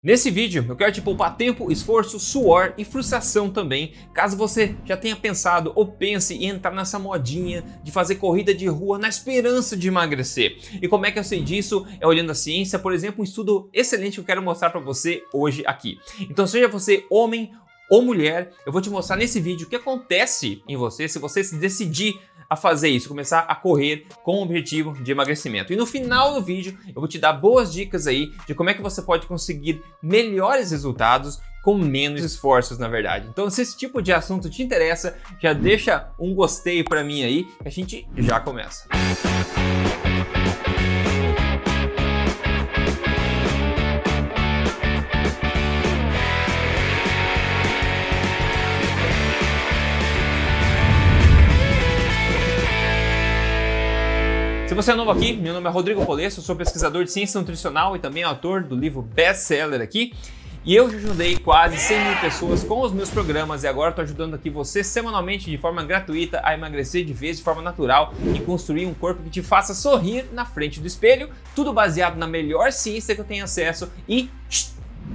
Nesse vídeo eu quero te poupar tempo, esforço, suor e frustração também, caso você já tenha pensado ou pense em entrar nessa modinha de fazer corrida de rua na esperança de emagrecer. E como é que eu sei disso? É olhando a ciência, por exemplo, um estudo excelente que eu quero mostrar para você hoje aqui. Então seja você homem ou mulher, eu vou te mostrar nesse vídeo o que acontece em você se você se decidir a fazer isso, começar a correr com o objetivo de emagrecimento. E no final do vídeo eu vou te dar boas dicas aí de como é que você pode conseguir melhores resultados com menos esforços, na verdade. Então, se esse tipo de assunto te interessa, já deixa um gostei para mim aí, que a gente já começa. Música você é novo aqui, meu nome é Rodrigo Polesso, sou pesquisador de ciência nutricional e também autor do livro best-seller aqui. E eu ajudei quase 100 mil pessoas com os meus programas e agora estou ajudando aqui você semanalmente de forma gratuita a emagrecer de vez de forma natural e construir um corpo que te faça sorrir na frente do espelho, tudo baseado na melhor ciência que eu tenho acesso e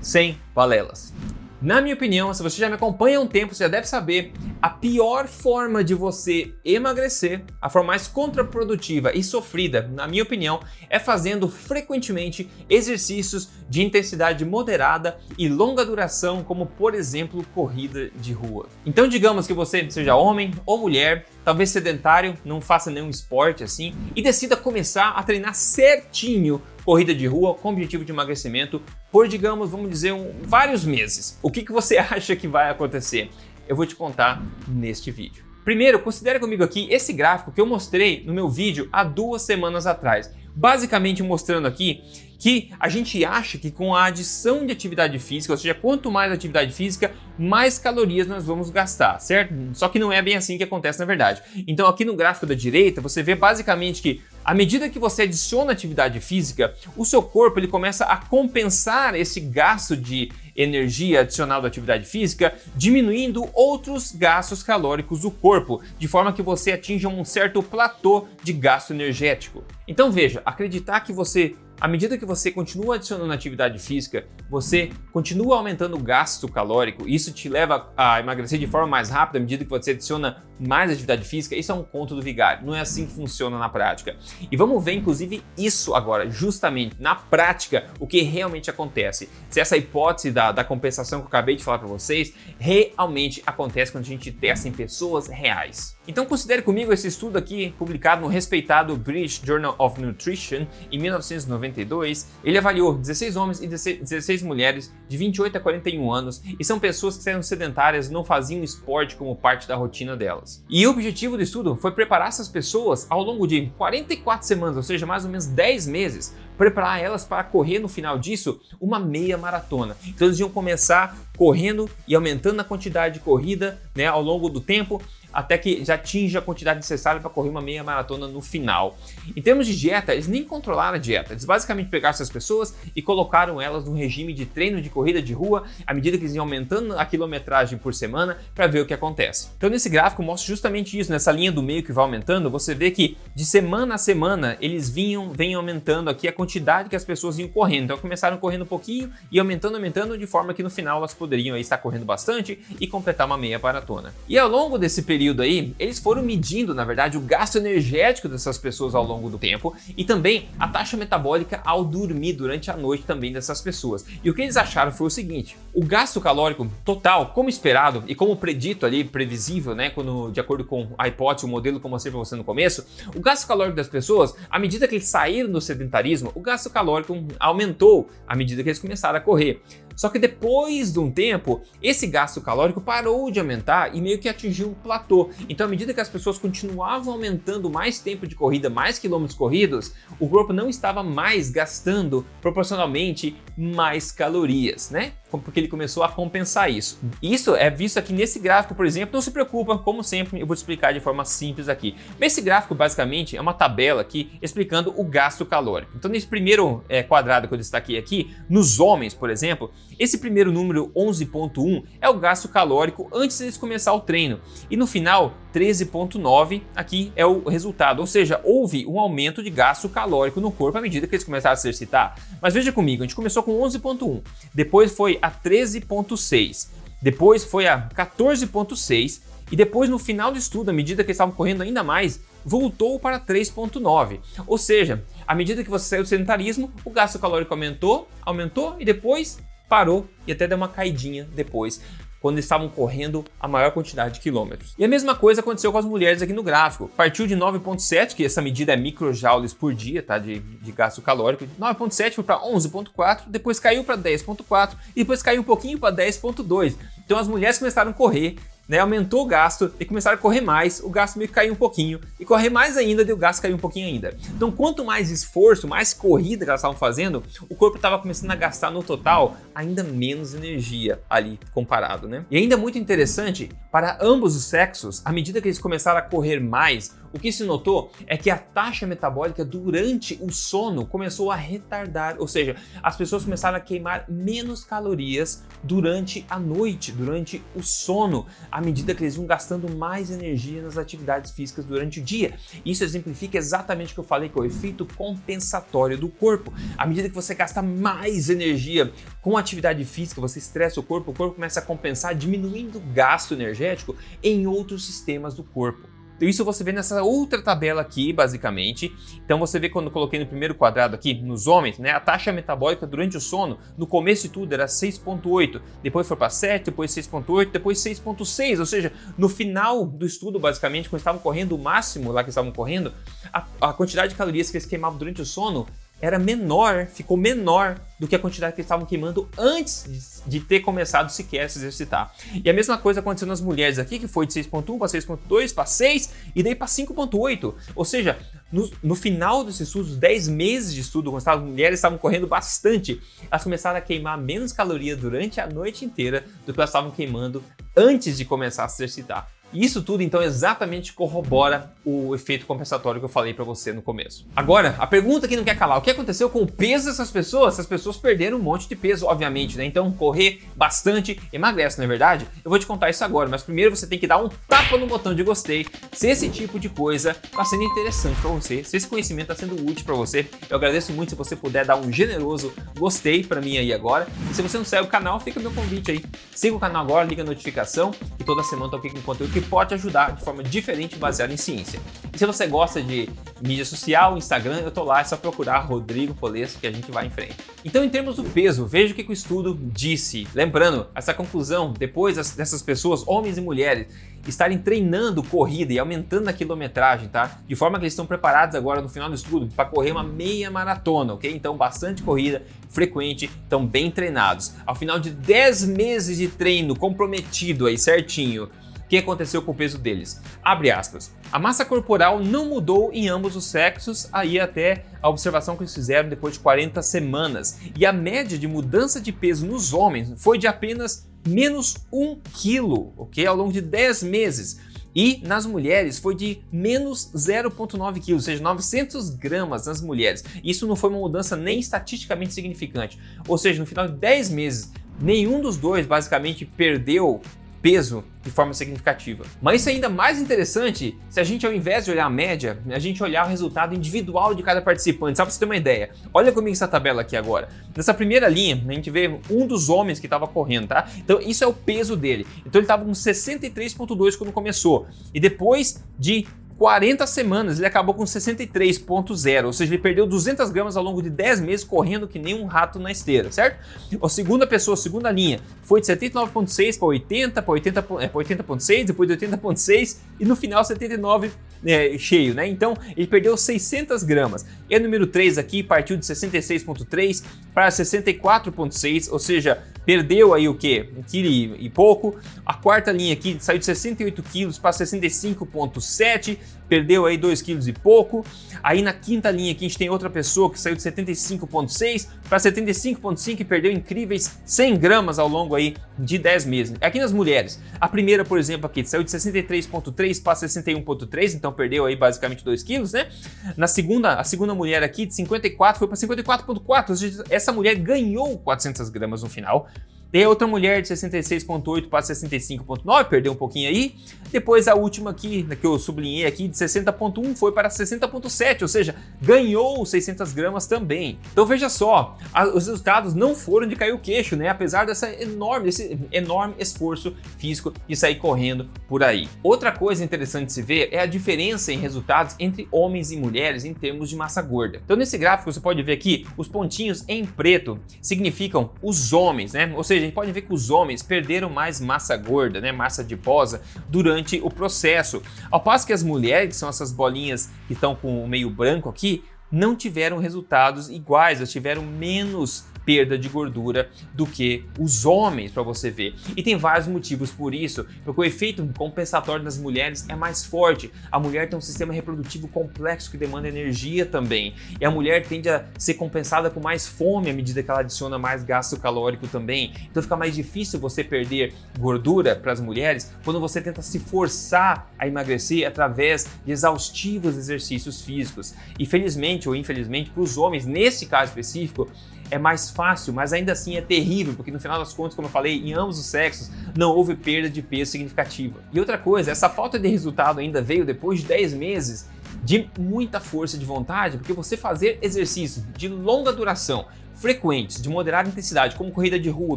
sem balelas. Na minha opinião, se você já me acompanha há um tempo, você já deve saber a pior forma de você emagrecer, a forma mais contraprodutiva e sofrida, na minha opinião, é fazendo frequentemente exercícios de intensidade moderada e longa duração, como por exemplo corrida de rua. Então, digamos que você seja homem ou mulher, talvez sedentário, não faça nenhum esporte assim e decida começar a treinar certinho corrida de rua com objetivo de emagrecimento por, digamos, vamos dizer, um, vários meses. O que, que você acha que vai acontecer? Eu vou te contar neste vídeo. Primeiro, considere comigo aqui esse gráfico que eu mostrei no meu vídeo há duas semanas atrás. Basicamente mostrando aqui que a gente acha que com a adição de atividade física, ou seja, quanto mais atividade física, mais calorias nós vamos gastar, certo? Só que não é bem assim que acontece na verdade. Então aqui no gráfico da direita, você vê basicamente que à medida que você adiciona atividade física, o seu corpo ele começa a compensar esse gasto de energia adicional da atividade física, diminuindo outros gastos calóricos do corpo, de forma que você atinja um certo platô de gasto energético. Então veja, acreditar que você à medida que você continua adicionando atividade física, você continua aumentando o gasto calórico, isso te leva a emagrecer de forma mais rápida à medida que você adiciona mais atividade física. Isso é um conto do vigário, não é assim que funciona na prática. E vamos ver, inclusive, isso agora, justamente na prática, o que realmente acontece. Se essa hipótese da, da compensação que eu acabei de falar para vocês realmente acontece quando a gente testa em pessoas reais. Então considere comigo esse estudo aqui, publicado no respeitado British Journal of Nutrition em 1992. Ele avaliou 16 homens e 16 mulheres de 28 a 41 anos e são pessoas que eram sedentárias e não faziam esporte como parte da rotina delas. E o objetivo do estudo foi preparar essas pessoas ao longo de 44 semanas, ou seja, mais ou menos 10 meses, preparar elas para correr no final disso uma meia maratona. Então eles iam começar correndo e aumentando a quantidade de corrida né, ao longo do tempo até que já atinja a quantidade necessária para correr uma meia maratona no final. Em termos de dieta, eles nem controlaram a dieta, eles basicamente pegaram essas pessoas e colocaram elas num regime de treino de corrida de rua à medida que eles iam aumentando a quilometragem por semana para ver o que acontece. Então nesse gráfico mostra justamente isso, nessa linha do meio que vai aumentando, você vê que de semana a semana eles vinham, vem aumentando aqui a quantidade que as pessoas iam correndo. Então começaram correndo um pouquinho e aumentando, aumentando de forma que no final elas poderiam estar correndo bastante e completar uma meia maratona. E ao longo desse período período aí, eles foram medindo, na verdade, o gasto energético dessas pessoas ao longo do tempo e também a taxa metabólica ao dormir durante a noite também dessas pessoas. E o que eles acharam foi o seguinte: o gasto calórico total, como esperado e como predito ali, previsível, né, quando de acordo com a hipótese, o modelo como eu mostrei para você no começo, o gasto calórico das pessoas, à medida que eles saíram do sedentarismo, o gasto calórico aumentou à medida que eles começaram a correr. Só que depois de um tempo, esse gasto calórico parou de aumentar e meio que atingiu um platô. Então, à medida que as pessoas continuavam aumentando mais tempo de corrida, mais quilômetros corridos, o corpo não estava mais gastando proporcionalmente mais calorias, né? Porque ele começou a compensar isso. Isso é visto aqui nesse gráfico, por exemplo. Não se preocupa, como sempre, eu vou te explicar de forma simples aqui. Esse gráfico, basicamente, é uma tabela aqui explicando o gasto calórico. Então, nesse primeiro é, quadrado que eu destaquei aqui, nos homens, por exemplo, esse primeiro número 11.1 é o gasto calórico antes de começar o treino. E no final, 13,9 aqui é o resultado, ou seja, houve um aumento de gasto calórico no corpo à medida que eles começaram a se exercitar. Mas veja comigo, a gente começou com 11,1, depois foi a 13,6, depois foi a 14,6 e depois no final do estudo, à medida que eles estavam correndo ainda mais, voltou para 3,9. Ou seja, à medida que você saiu do sedentarismo, o gasto calórico aumentou, aumentou e depois parou e até deu uma caidinha depois quando estavam correndo a maior quantidade de quilômetros. E a mesma coisa aconteceu com as mulheres aqui no gráfico. Partiu de 9,7, que essa medida é microjoules por dia, tá? De, de gasto calórico. 9,7 foi para 11,4, depois caiu para 10,4 e depois caiu um pouquinho para 10,2. Então as mulheres começaram a correr né, aumentou o gasto e começaram a correr mais, o gasto meio que caiu um pouquinho, e correr mais ainda, e o gasto caiu um pouquinho ainda. Então, quanto mais esforço, mais corrida que elas estavam fazendo, o corpo estava começando a gastar no total ainda menos energia ali comparado, né? E ainda muito interessante, para ambos os sexos, à medida que eles começaram a correr mais, o que se notou é que a taxa metabólica durante o sono começou a retardar, ou seja, as pessoas começaram a queimar menos calorias durante a noite, durante o sono, à medida que eles iam gastando mais energia nas atividades físicas durante o dia. Isso exemplifica exatamente o que eu falei, que é o efeito compensatório do corpo. À medida que você gasta mais energia com atividade física, você estressa o corpo, o corpo começa a compensar, diminuindo o gasto energético em outros sistemas do corpo. Então isso você vê nessa outra tabela aqui, basicamente. Então você vê quando eu coloquei no primeiro quadrado aqui, nos homens, né, a taxa metabólica durante o sono, no começo de tudo era 6.8, depois foi para 7, depois 6.8, depois 6.6, ou seja, no final do estudo, basicamente, quando estavam correndo o máximo lá que estavam correndo, a, a quantidade de calorias que eles queimavam durante o sono era menor, ficou menor do que a quantidade que eles estavam queimando antes de, ter começado sequer a se exercitar. E a mesma coisa aconteceu nas mulheres aqui, que foi de 6.1 para 6.2 para 6 e daí para 5.8. Ou seja, no, no, final desses estudos, 10 meses de estudo, quando as mulheres estavam correndo bastante, elas começaram a queimar menos caloria durante a noite inteira do que elas estavam queimando antes de começar a se exercitar. E isso tudo então exatamente corrobora o efeito compensatório que eu falei para você no começo. Agora, a pergunta que não quer calar, o que aconteceu com o peso dessas pessoas? Essas pessoas perderam um monte de peso, obviamente, né? Então correr bastante emagrece, não é verdade? Eu vou te contar isso agora, mas primeiro você tem que dar um tapa no botão de gostei se esse tipo de coisa está sendo interessante para você, se esse conhecimento está sendo útil para você. Eu agradeço muito se você puder dar um generoso gostei para mim aí agora. E se você não segue o canal, fica meu convite aí. Siga o canal agora, liga a notificação e toda semana tô aqui com conteúdo que pode ajudar de forma diferente baseada em ciência. E se você gosta de mídia social, Instagram, eu tô lá, é só procurar Rodrigo Polesso que a gente vai em frente. Então, em termos do peso, veja o que o estudo disse. Lembrando, essa conclusão, depois dessas pessoas, homens e mulheres, estarem treinando corrida e aumentando a quilometragem, tá? De forma que eles estão preparados agora no final do estudo para correr uma meia maratona, ok? Então, bastante corrida, frequente, estão bem treinados. Ao final de 10 meses de treino comprometido aí certinho, que aconteceu com o peso deles. Abre aspas. A massa corporal não mudou em ambos os sexos, aí até a observação que eles fizeram depois de 40 semanas. E a média de mudança de peso nos homens foi de apenas menos 1 quilo, ok? Ao longo de 10 meses. E nas mulheres foi de menos 0,9 kg, ou seja, 900 gramas nas mulheres. Isso não foi uma mudança nem estatisticamente significante. Ou seja, no final de 10 meses, nenhum dos dois basicamente perdeu peso de forma significativa. Mas isso é ainda mais interessante se a gente, ao invés de olhar a média, a gente olhar o resultado individual de cada participante. Só para você ter uma ideia. Olha comigo essa tabela aqui agora. Nessa primeira linha, a gente vê um dos homens que estava correndo, tá? Então, isso é o peso dele. Então, ele estava com 63,2 quando começou. E depois de 40 semanas, ele acabou com 63,0, ou seja, ele perdeu 200 gramas ao longo de 10 meses correndo que nem um rato na esteira, certo? A segunda pessoa, a segunda linha, foi de 79,6 para 80, para 80,6, é, 80 depois de 80,6 e no final 79 é, cheio, né? Então ele perdeu 600 gramas. E o número 3 aqui partiu de 66,3 para 64,6, ou seja, perdeu aí o que? Um quilo e pouco. A quarta linha aqui saiu de 68 quilos para 65,7 perdeu aí 2 quilos e pouco. Aí na quinta linha aqui a gente tem outra pessoa que saiu de 75,6 para 75,5 e perdeu incríveis 100 gramas ao longo aí de 10 meses. Aqui nas mulheres, a primeira, por exemplo, aqui saiu de 63,3 para 61,3, então perdeu aí basicamente 2 quilos, né? Na segunda, a segunda mulher aqui de 54 foi para 54,4, ou seja, essa mulher ganhou 400 gramas no final. Tem outra mulher de 66,8 para 65,9, perdeu um pouquinho aí. Depois a última aqui, que eu sublinhei aqui, de 60,1 foi para 60,7, ou seja, ganhou 600 gramas também. Então veja só, a, os resultados não foram de cair o queixo, né? Apesar dessa enorme, desse enorme esforço físico de sair correndo por aí. Outra coisa interessante de se ver é a diferença em resultados entre homens e mulheres em termos de massa gorda. Então nesse gráfico você pode ver aqui os pontinhos em preto significam os homens, né? Ou seja, seja, a gente pode ver que os homens perderam mais massa gorda, né, massa adiposa, durante o processo. Ao passo que as mulheres, que são essas bolinhas que estão com o meio branco aqui, não tiveram resultados iguais, elas tiveram menos perda de gordura do que os homens, para você ver. E tem vários motivos por isso, porque o efeito compensatório nas mulheres é mais forte. A mulher tem um sistema reprodutivo complexo que demanda energia também, e a mulher tende a ser compensada com mais fome à medida que ela adiciona mais gasto calórico também. Então fica mais difícil você perder gordura para as mulheres quando você tenta se forçar a emagrecer através de exaustivos exercícios físicos. E felizmente ou infelizmente para os homens, nesse caso específico, é mais fácil, mas ainda assim é terrível, porque no final das contas, como eu falei, em ambos os sexos não houve perda de peso significativa. E outra coisa, essa falta de resultado ainda veio depois de 10 meses de muita força de vontade, porque você fazer exercícios de longa duração, frequentes, de moderada intensidade, como corrida de rua,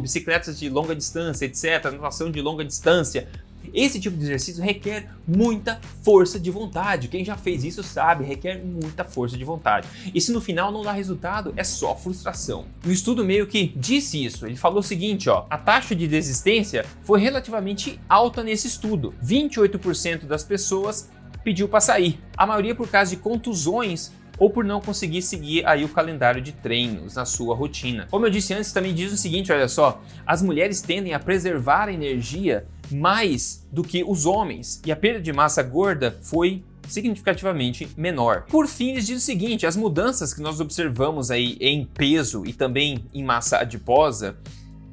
bicicletas de longa distância, etc., natação de longa distância, esse tipo de exercício requer muita força de vontade. Quem já fez isso sabe, requer muita força de vontade. E se no final não dá resultado, é só frustração. O estudo meio que disse isso. Ele falou o seguinte, ó: a taxa de desistência foi relativamente alta nesse estudo. 28% das pessoas pediu para sair. A maioria por causa de contusões ou por não conseguir seguir aí o calendário de treinos na sua rotina. Como eu disse antes, também diz o seguinte, olha só, as mulheres tendem a preservar a energia mais do que os homens, e a perda de massa gorda foi significativamente menor. Por fim, eles dizem o seguinte: as mudanças que nós observamos aí em peso e também em massa adiposa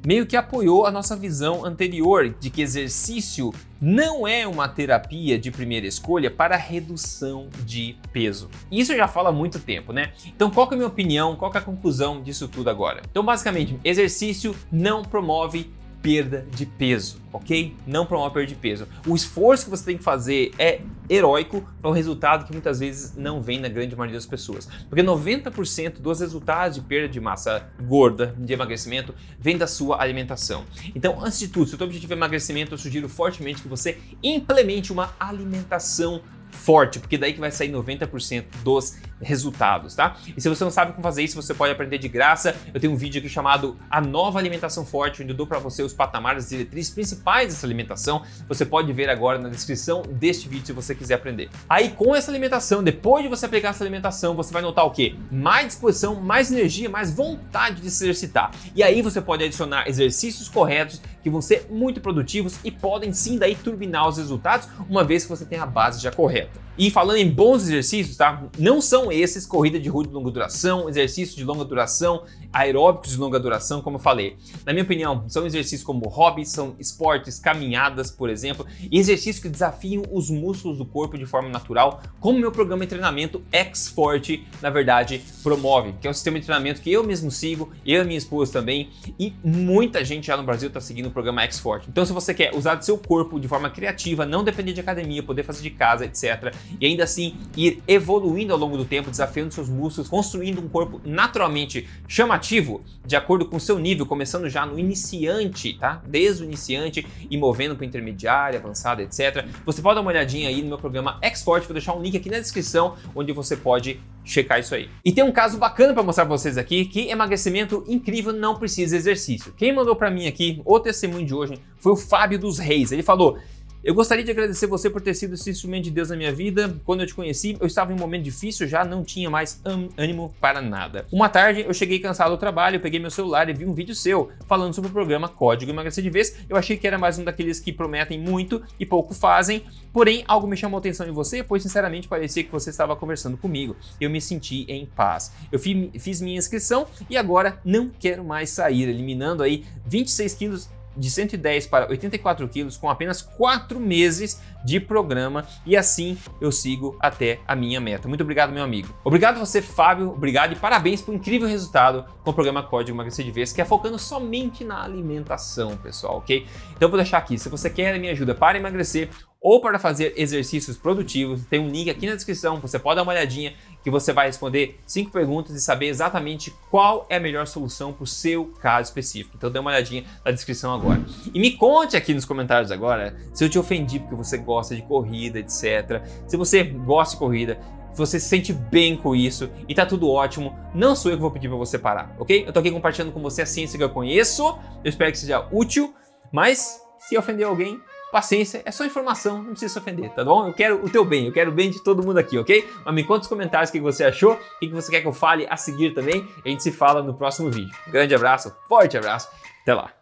meio que apoiou a nossa visão anterior de que exercício não é uma terapia de primeira escolha para redução de peso. Isso já fala há muito tempo, né? Então, qual é a minha opinião? Qual é a conclusão disso tudo agora? Então, basicamente, exercício não promove perda de peso, ok? Não promove perda de peso. O esforço que você tem que fazer é heróico para um resultado que muitas vezes não vem na grande maioria das pessoas. Porque 90% dos resultados de perda de massa gorda, de emagrecimento, vem da sua alimentação. Então, antes de tudo, se o seu objetivo é emagrecimento, eu sugiro fortemente que você implemente uma alimentação forte, porque daí que vai sair 90% dos resultados, tá? E se você não sabe como fazer isso, você pode aprender de graça. Eu tenho um vídeo aqui chamado A Nova Alimentação Forte, onde eu dou para você os patamares, as diretrizes principais dessa alimentação. Você pode ver agora na descrição deste vídeo se você quiser aprender. Aí com essa alimentação, depois de você aplicar essa alimentação, você vai notar o quê? Mais disposição, mais energia, mais vontade de se exercitar. E aí você pode adicionar exercícios corretos que vão ser muito produtivos e podem sim daí turbinar os resultados, uma vez que você tem a base já correta. E falando em bons exercícios, tá? Não são esses corrida de rua de longa duração, exercícios de longa duração, aeróbicos de longa duração, como eu falei. Na minha opinião, são exercícios como hobbies, são esportes, caminhadas, por exemplo, e exercícios que desafiam os músculos do corpo de forma natural, como meu programa de treinamento X-Forte, na verdade, promove, que é um sistema de treinamento que eu mesmo sigo, eu e minha esposa também, e muita gente já no Brasil está seguindo o programa X-Forte. Então, se você quer usar do seu corpo de forma criativa, não depender de academia, poder fazer de casa, etc., e ainda assim ir evoluindo ao longo do tempo, desafiando seus músculos, construindo um corpo naturalmente chamativo, de acordo com o seu nível, começando já no iniciante, tá? Desde o iniciante e movendo para intermediário, avançado, etc. Você pode dar uma olhadinha aí no meu programa Export, vou deixar um link aqui na descrição onde você pode checar isso aí. E tem um caso bacana para mostrar para vocês aqui, que emagrecimento incrível não precisa exercício. Quem mandou para mim aqui o testemunho de hoje foi o Fábio dos Reis. Ele falou: eu gostaria de agradecer você por ter sido esse instrumento de Deus na minha vida. Quando eu te conheci, eu estava em um momento difícil, já não tinha mais ânimo para nada. Uma tarde, eu cheguei cansado do trabalho, peguei meu celular e vi um vídeo seu falando sobre o programa Código Emagrecer de Vez. Eu achei que era mais um daqueles que prometem muito e pouco fazem, porém algo me chamou a atenção em você, pois sinceramente parecia que você estava conversando comigo. Eu me senti em paz. Eu fiz minha inscrição e agora não quero mais sair, eliminando aí 26 quilos de 110 para 84 quilos com apenas 4 meses de programa e assim eu sigo até a minha meta. Muito obrigado, meu amigo. Obrigado você, Fábio. Obrigado e parabéns por um incrível resultado com o programa Código Emagrecer de Vez, que é focando somente na alimentação, pessoal, ok? Então eu vou deixar aqui, se você quer a minha ajuda para emagrecer ou para fazer exercícios produtivos, tem um link aqui na descrição, você pode dar uma olhadinha que você vai responder cinco perguntas e saber exatamente qual é a melhor solução para o seu caso específico. Então dê uma olhadinha na descrição agora. E me conte aqui nos comentários agora se eu te ofendi porque você gosta de corrida, etc. Se você gosta de corrida, se você se sente bem com isso e tá tudo ótimo, não sou eu que vou pedir para você parar, ok? Eu tô aqui compartilhando com você a ciência que eu conheço, eu espero que seja útil, mas se ofender alguém, paciência, é só informação, não precisa se ofender, tá bom? Eu quero o teu bem, eu quero o bem de todo mundo aqui, ok? Mas me conta nos comentários o que você achou, o que você quer que eu fale a seguir também, a gente se fala no próximo vídeo. grande abraço, forte abraço, até lá!